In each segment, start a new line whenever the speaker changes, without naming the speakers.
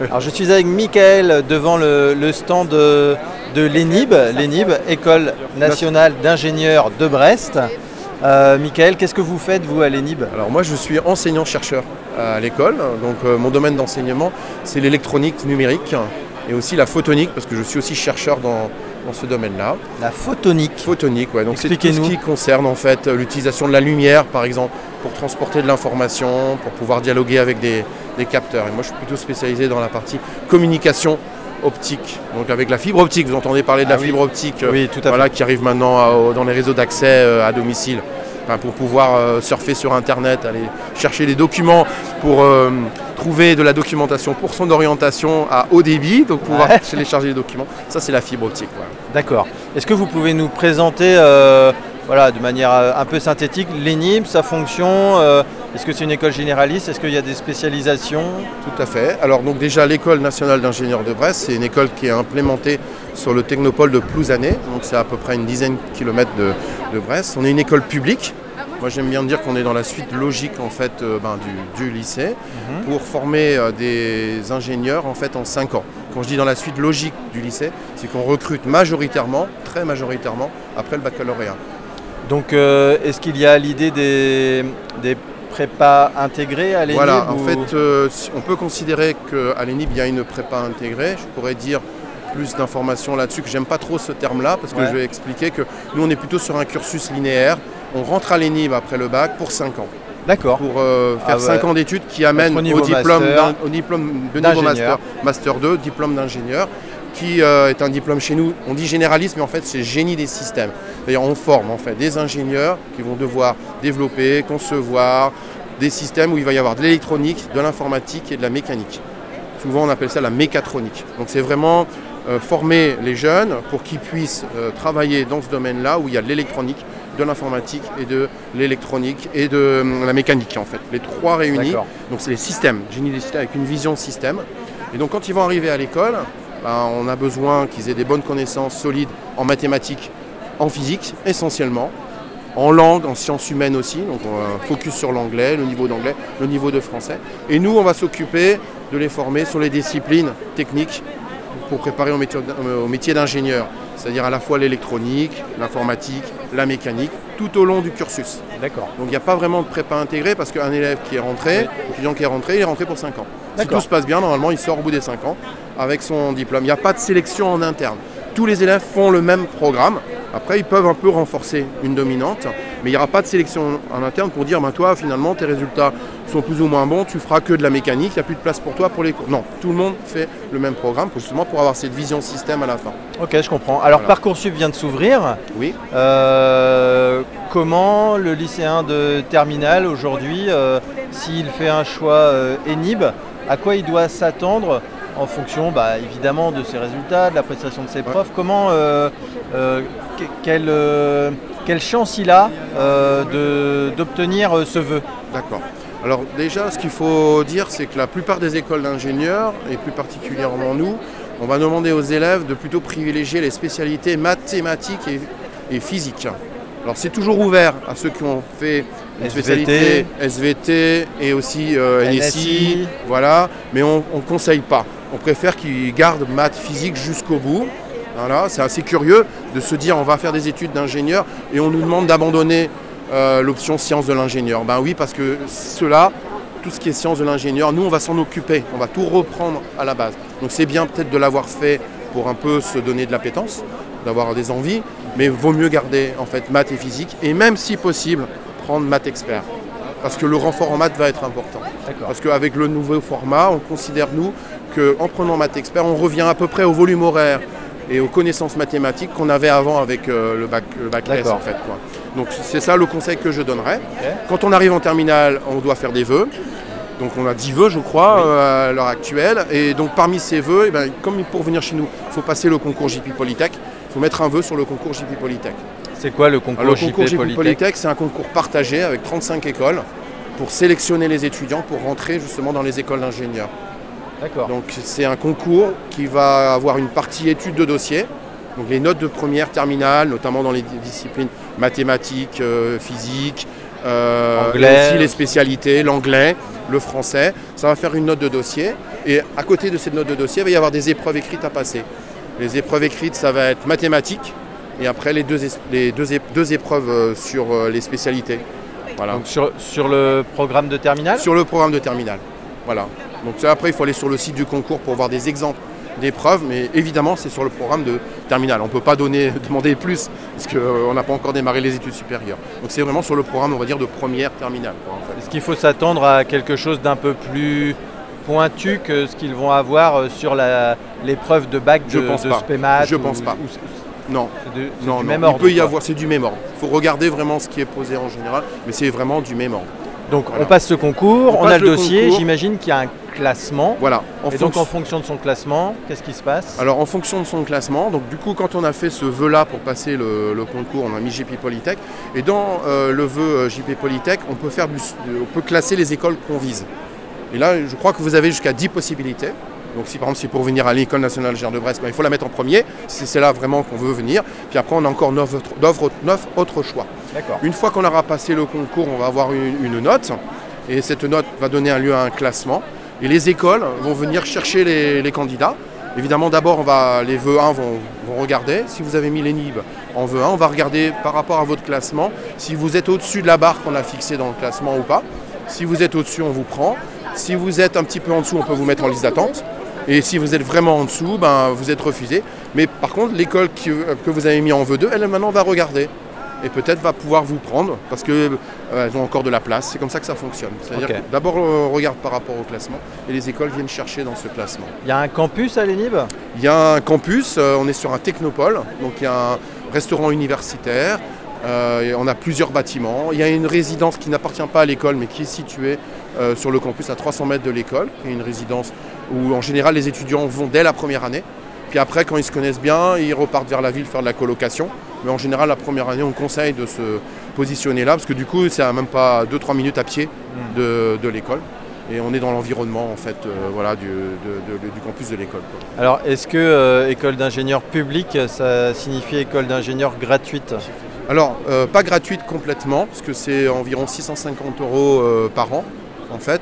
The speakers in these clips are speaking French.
Alors je suis avec Michael devant le, stand de, de l'ENIB, l'ENIB, École nationale d'ingénieurs de Brest. Euh, Michael, qu'est-ce que vous faites vous à l'ENIB
Alors moi je suis enseignant-chercheur à l'école, donc euh, mon domaine d'enseignement c'est l'électronique numérique et aussi la photonique parce que je suis aussi chercheur dans, dans ce domaine-là.
La photonique.
Photonique, ouais. Donc c'est tout ce qui concerne en fait l'utilisation de la lumière, par exemple, pour transporter de l'information, pour pouvoir dialoguer avec des, des capteurs. Et moi, je suis plutôt spécialisé dans la partie communication optique. Donc avec la fibre optique, vous entendez parler de
Ah
la
oui.
fibre optique, euh,
Oui, tout à
voilà, qui arrive maintenant à- dans les réseaux d'accès euh, à domicile. Enfin, pour pouvoir euh, surfer sur Internet, aller chercher des documents pour euh, trouver de la documentation pour son orientation à haut débit, donc pouvoir
Ouais.
télécharger les documents. Ça, c'est la fibre optique.
D'accord. Est-ce que vous pouvez nous présenter, euh, voilà, de manière euh, un peu synthétique, l'ENIB, sa fonction euh, Est-ce que c'est une école généraliste Est-ce qu'il y a des spécialisations?
Tout à fait. Alors donc déjà l'école nationale d'ingénieurs de Brest, c'est une école qui est implémentée sur le technopole de Plouzané, donc c'est à peu près une dizaine de kilomètres de, de Brest. On est une école publique. Moi j'aime bien dire qu'on est dans la suite logique en fait euh, ben, du, du lycée pour former euh, des ingénieurs en fait en 5 ans. Quand je dis dans la suite logique du lycée, c'est qu'on recrute majoritairement, très majoritairement, après le baccalauréat.
Donc, euh, est-ce qu'il y a l'idée des, des prépas intégrés à l'ENIB
Voilà, en fait, on peut considérer qu'à l'ENIB, il y a une prépa intégrée. Je pourrais dire plus d'informations là-dessus, que j'aime pas trop ce terme-là, parce que
Ouais.
je vais expliquer que nous, on est plutôt sur un cursus linéaire. On rentre à l'ENIB après le bac pour 5 ans,
D'accord.
pour euh, faire
Ah ouais.
5 ans d'études qui amènent
Au
diplôme, au de niveau master, master 2, diplôme d'ingénieur, qui euh, est un diplôme chez nous, on dit généraliste, mais en fait c'est génie des systèmes. D'ailleurs on forme en fait des ingénieurs qui vont devoir développer, concevoir des systèmes où il va y avoir de l'électronique, de l'informatique et de la mécanique. Souvent on appelle ça la mécatronique. Donc c'est vraiment euh, former les jeunes pour qu'ils puissent travailler dans ce domaine-là où il y a de l'électronique, de l'informatique et de l'électronique et de euh, la mécanique en fait. Les trois réunis. Donc c'est les systèmes, génie des systèmes avec une vision système. Et donc quand ils vont arriver à l'école, ben, on a besoin qu'ils aient des bonnes connaissances solides en mathématiques, en physique essentiellement, en langue, en sciences humaines aussi. Donc on va focus sur l'anglais, le niveau d'anglais, le niveau de français. Et nous, on va s'occuper de les former sur les disciplines techniques pour préparer au métier d'ingénieur, c'est-à-dire à la fois l'électronique, l'informatique, la mécanique, tout au long du cursus.
D'accord.
Donc il n'y a pas vraiment de prépa intégrée parce qu'un élève qui est rentré, un étudiant qui est rentré, il est rentré pour 5 ans. Si tout se passe bien, normalement, il sort au bout des 5 ans avec son diplôme. Il n'y a pas de sélection en interne. Tous les élèves font le même programme. Après, ils peuvent un peu renforcer une dominante, mais il n'y aura pas de sélection en interne pour dire, ben, toi, finalement, tes résultats sont plus ou moins bons, tu feras que de la mécanique, il n'y a plus de place pour toi pour les cours. Non, tout le monde fait le même programme, justement pour avoir cette vision système à la fin.
Ok, je comprends. Alors,
Voilà.
Parcoursup vient de s'ouvrir.
Oui.
Euh, comment le lycéen de terminale aujourd'hui, euh, s'il fait un choix euh, ENIB, à quoi il doit s'attendre en fonction bah, évidemment de ses résultats, de la prestation de ses profs? Comment, euh, euh, que- quelle, euh, quelle chance il a euh, d'obtenir euh, ce vœu
D'accord. Alors déjà, ce qu'il faut dire, c'est que la plupart des écoles d'ingénieurs, et plus particulièrement nous, on va demander aux élèves de plutôt privilégier les spécialités mathématiques et, et physiques. Alors c'est toujours ouvert à ceux qui ont fait une
SVT.
spécialité SVT et aussi euh, NSI,
NSI.
voilà, mais on ne conseille pas. On préfère qu'ils gardent maths physique jusqu'au bout. Voilà, c'est assez curieux de se dire on va faire des études d'ingénieur et on nous demande d'abandonner euh, l'option sciences de l'ingénieur. Ben oui, parce que cela, tout ce qui est sciences de l'ingénieur, nous on va s'en occuper, on va tout reprendre à la base. Donc c'est bien peut-être de l'avoir fait pour un peu se donner de l'appétence, d'avoir des envies, mais vaut mieux garder en fait maths et physique et même si possible prendre maths expert. Parce que le renfort en maths va être important. Parce qu'avec le nouveau format, on considère nous qu'en prenant maths expert, on revient à peu près au volume horaire et aux connaissances mathématiques qu'on avait avant avec euh, le bac, le bac S
D'accord.
en fait. Quoi. Donc c'est ça le conseil que je donnerais. Quand on arrive en terminale, on doit faire des vœux. Donc on a 10 vœux, je crois,
Oui.
euh, à l'heure actuelle. Et donc parmi ces vœux, eh ben, comme pour venir chez nous, il faut passer le concours JP Polytech. Il faut mettre un vœu sur le concours JP Polytech.
C'est quoi le concours,
Alors, le concours
JP
JP
Polytech
Polytech, c'est un concours partagé avec 35 écoles pour sélectionner les étudiants pour rentrer justement dans les écoles d'ingénieurs.
D'accord.
Donc c'est un concours qui va avoir une partie étude de dossier, donc les notes de première terminale, notamment dans les di- disciplines mathématiques, euh, physique, euh,
Anglais.
aussi les spécialités, l'anglais, le français. Ça va faire une note de dossier. Et à côté de cette note de dossier, il va y avoir des épreuves écrites à passer. Les épreuves écrites, ça va être mathématiques, et après les deux, les deux, deux épreuves euh, sur les spécialités.
Voilà. Donc sur, sur le programme de terminal
Sur le programme de terminal. Voilà. Donc après, il faut aller sur le site du concours pour voir des exemples d'épreuves, mais évidemment, c'est sur le programme de terminal. On ne peut pas donner, demander plus, parce qu'on n'a pas encore démarré les études supérieures. Donc c'est vraiment sur le programme, on va dire, de première terminale.
Est-ce qu'il faut s'attendre à quelque chose d'un peu plus pointu que ce qu'ils vont avoir euh, sur l'épreuve de bac de,
Je pense pas.
SPEMAT
Je pense pas. non,
non, même ordre,
il peut y avoir, c'est du même ordre. Il faut regarder vraiment ce qui est posé en général, mais c'est vraiment du même ordre.
Donc on passe ce concours, on, a le, dossier, j'imagine qu'il y a un classement.
Voilà.
et donc en fonction de son classement, qu'est-ce qui se passe
Alors en fonction de son classement, donc du coup quand on a fait ce vœu-là pour passer le, concours, on a mis JP Polytech. Et dans euh, le vœu euh, JP Polytech, on peut, faire, on peut classer les écoles qu'on vise. Et là, je crois que vous avez jusqu'à 10 possibilités. Donc si par exemple c'est pour venir à l'École nationale Gère de Brest, ben, il faut la mettre en premier, si c'est là vraiment qu'on veut venir. Puis après on a encore 9 autres, choix. Une fois qu'on aura passé le concours, on va avoir une, note. Et cette note va donner un lieu à un classement. Et les écoles vont venir chercher les, candidats. Évidemment, d'abord, les vœux 1 vont, regarder. Si vous avez mis les NIB en vœu 1, on va regarder par rapport à votre classement si vous êtes au-dessus de la barre qu'on a fixée dans le classement ou pas. Si vous êtes au-dessus, on vous prend. Si vous êtes un petit peu en dessous, on peut vous mettre en liste d'attente. Et si vous êtes vraiment en dessous, ben, vous êtes refusé. Mais par contre, l'école que vous avez mis en vœu 2, elle maintenant va regarder. Et peut-être va pouvoir vous prendre parce qu'elles euh, ont encore de la place. C'est comme ça que ça fonctionne. C'est-à-dire d'abord on regarde par rapport au classement et les écoles viennent chercher dans ce classement.
Il y a un campus à l'ENIB
Il y a un campus, euh, on est sur un technopole, donc il y a un restaurant universitaire, euh, on a plusieurs bâtiments. Il y a une résidence qui n'appartient pas à l'école, mais qui est située euh, sur le campus à 300 mètres de l'école, qui est une résidence où en général les étudiants vont dès la première année. Puis après, quand ils se connaissent bien, ils repartent vers la ville faire de la colocation. Mais en général, la première année, on conseille de se positionner là, parce que du coup, c'est à même pas 2-3 minutes à pied de, l'école. Et on est dans l'environnement en fait, euh, voilà, du, campus de l'école.
Alors, est-ce que école d'ingénieur public, ça signifie école d'ingénieur gratuite?
Alors, pas gratuite complètement, parce que c'est environ 650 euros par an en fait,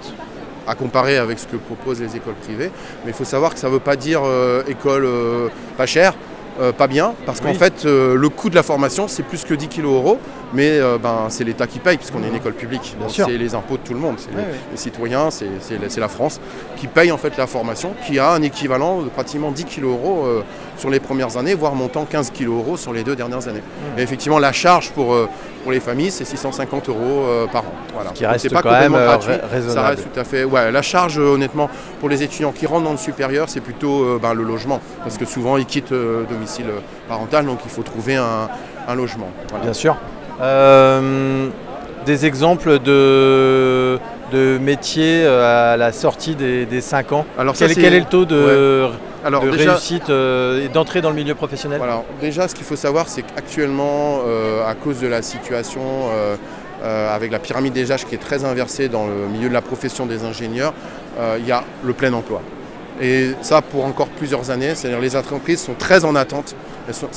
à comparer avec ce que proposent les écoles privées. Mais il faut savoir que ça ne veut pas dire euh, école euh, pas chère. Euh, pas bien, parce qu'en fait, le coût de la formation, c'est plus que 10 kg euros, mais ben, c'est l'État qui paye, puisqu'on est une école publique. C'est les impôts de tout le monde, c'est les, citoyens, c'est la France, qui paye en fait la formation, qui a un équivalent de pratiquement 10 kg euros sur les premières années, voire montant 15 kg euros sur les deux dernières années. Et effectivement, la charge pour pour les familles, c'est 650 euros euh, par an.
Voilà. qui reste pas quand même euh, raisonnable.
Ça reste tout à fait. Ouais, la charge, euh, honnêtement, pour les étudiants qui rentrent dans le supérieur, c'est plutôt ben, le logement. Parce que souvent, ils quittent le domicile parental, donc il faut trouver un, logement.
Bien sûr. Des exemples de, de métiers à la sortie des, 5 ans
Alors
quel, est le taux de alors, de réussite euh, et d'entrée dans le milieu professionnel?
Voilà. Déjà, ce qu'il faut savoir, c'est qu'actuellement, euh, à cause de la situation euh, avec la pyramide des âges qui est très inversée dans le milieu de la profession des ingénieurs, il y a le plein emploi. Et ça pour encore plusieurs années, c'est-à-dire les entreprises sont très en attente.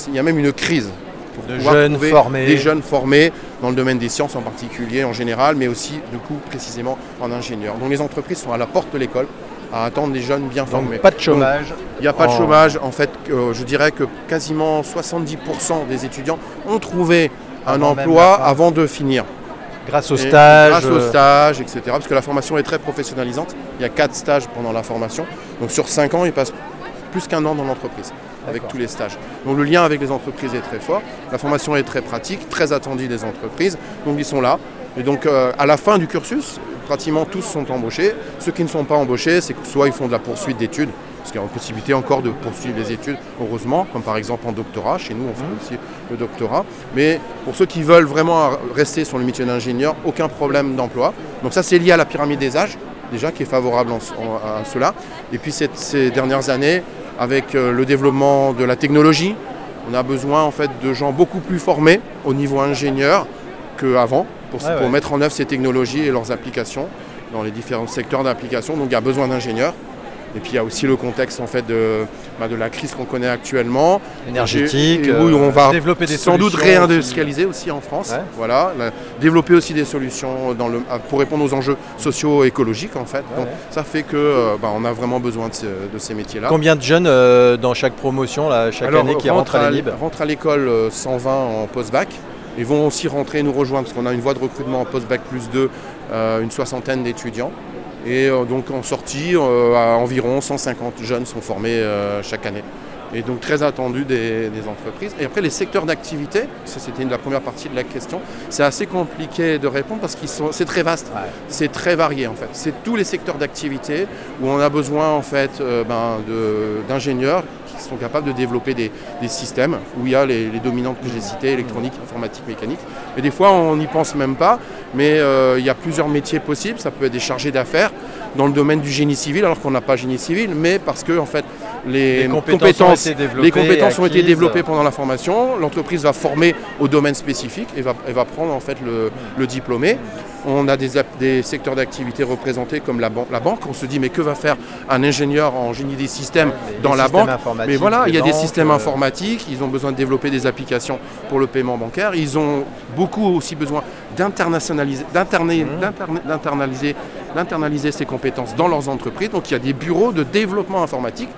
il y a même une crise
pour de jeunes formés.
des jeunes formés dans le domaine des sciences en particulier, en général, mais aussi du coup précisément en ingénieur. Donc les entreprises sont à la porte de l'école à attendre des jeunes bien formés.
pas de chômage.
Il n'y a pas de chômage. En fait, euh, je dirais que quasiment 70% des étudiants ont trouvé un emploi avant de finir.
Grâce au stage.
Grâce au euh, stage, etc. Parce que la formation est très professionnalisante. Il y a quatre stages pendant la formation. Donc sur cinq ans, ils passent plus qu'un an dans l'entreprise avec tous les stages. Donc le lien avec les entreprises est très fort. La formation est très pratique, très attendue des entreprises. Donc ils sont là. Et donc euh, à la fin du cursus, pratiquement tous sont embauchés. Ceux qui ne sont pas embauchés, c'est que soit ils font de la poursuite d'études, parce qu'il y a une possibilité encore de poursuivre les études, heureusement, comme par exemple en doctorat. Chez nous, on fait mmh. aussi le doctorat. Mais pour ceux qui veulent vraiment rester sur le métier d'ingénieur, aucun problème d'emploi. Donc ça, c'est lié à la pyramide des âges, déjà, qui est favorable à cela. Et puis ces dernières années, avec euh, le développement de la technologie, on a besoin en fait de gens beaucoup plus formés au niveau ingénieur qu'avant pour, mettre en œuvre ces technologies et leurs applications dans les différents secteurs d'application. Donc il y a besoin d'ingénieurs. Et puis il y a aussi le contexte en fait de, bah, de la crise qu'on connaît actuellement.
Énergétique,
Et où on va
euh, développer des
sans doute réindustrialiser aussi en France.
Ouais.
Voilà, développer aussi des solutions dans le, pour répondre aux enjeux socio-écologiques en fait.
Ouais,
Donc ça fait que euh, bah, on a vraiment besoin de, ce- de ces métiers-là.
Combien de jeunes euh, dans chaque promotion, là, chaque
Alors,
année, qui
rentre
rentrent à
rentrent à l'école euh, 120 en post-bac. Ils vont aussi rentrer nous rejoindre parce qu'on a une voie de recrutement en post-bac plus 2, euh, une soixantaine d'étudiants. Et euh, donc en sortie, euh, à environ 150 jeunes sont formés euh, chaque année. Et donc très attendu des, des entreprises. Et après les secteurs d'activité, ça c'était la première partie de la question, c'est assez compliqué de répondre parce que c'est très vaste,
Ouais.
c'est très varié en fait. C'est tous les secteurs d'activité où on a besoin en fait ben, d'ingénieurs qui sont capables de développer des, des systèmes où il y a les, les dominantes que j'ai citées, électronique, informatique, mécanique. Et des fois on n'y pense même pas, mais euh, il y a plusieurs métiers possibles. Ça peut être des chargés d'affaires dans le domaine du génie civil alors qu'on n'a pas génie civil, mais parce que en fait les,
Les compétences ont été développées
les compétences ont été développées pendant la formation. L'entreprise va former au domaine spécifique et va, et va prendre en fait le, le diplômé. On a des, secteurs d'activité représentés comme la, ban- la banque. On se dit mais que va faire un ingénieur en génie des systèmes dans la
systèmes
banque? Mais voilà, il y a des systèmes
euh,
informatiques. Ils ont besoin de développer des applications pour le paiement bancaire. Ils ont beaucoup aussi besoin d'internationaliser, d'internaliser ces compétences dans leurs entreprises. Donc il y a des bureaux de développement informatique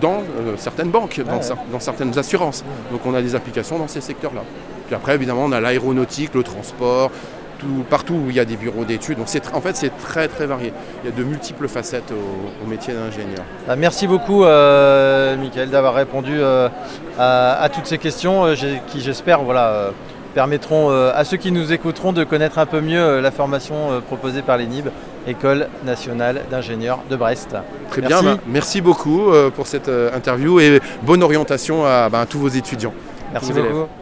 dans euh, certaines banques, dans,
ouais.
cer- dans certaines assurances. Donc on a des applications dans ces secteurs-là. Puis après, évidemment, on a l'aéronautique, le transport, tout, partout où il y a des bureaux d'études. Donc en fait, c'est très très varié. Il y a de multiples facettes au, au métier d'ingénieur.
Ah, Merci beaucoup, euh, Michael, d'avoir répondu euh, à, à toutes ces questions euh, qui, j'espère, voilà, euh, permettront à ceux qui nous écouteront de connaître un peu mieux la formation proposée par l'ENIB, École nationale d'ingénieurs de Brest.
Très
Merci.
bien, bah, merci beaucoup euh, pour cette interview et bonne orientation à, bah, à tous vos étudiants.
Merci beaucoup.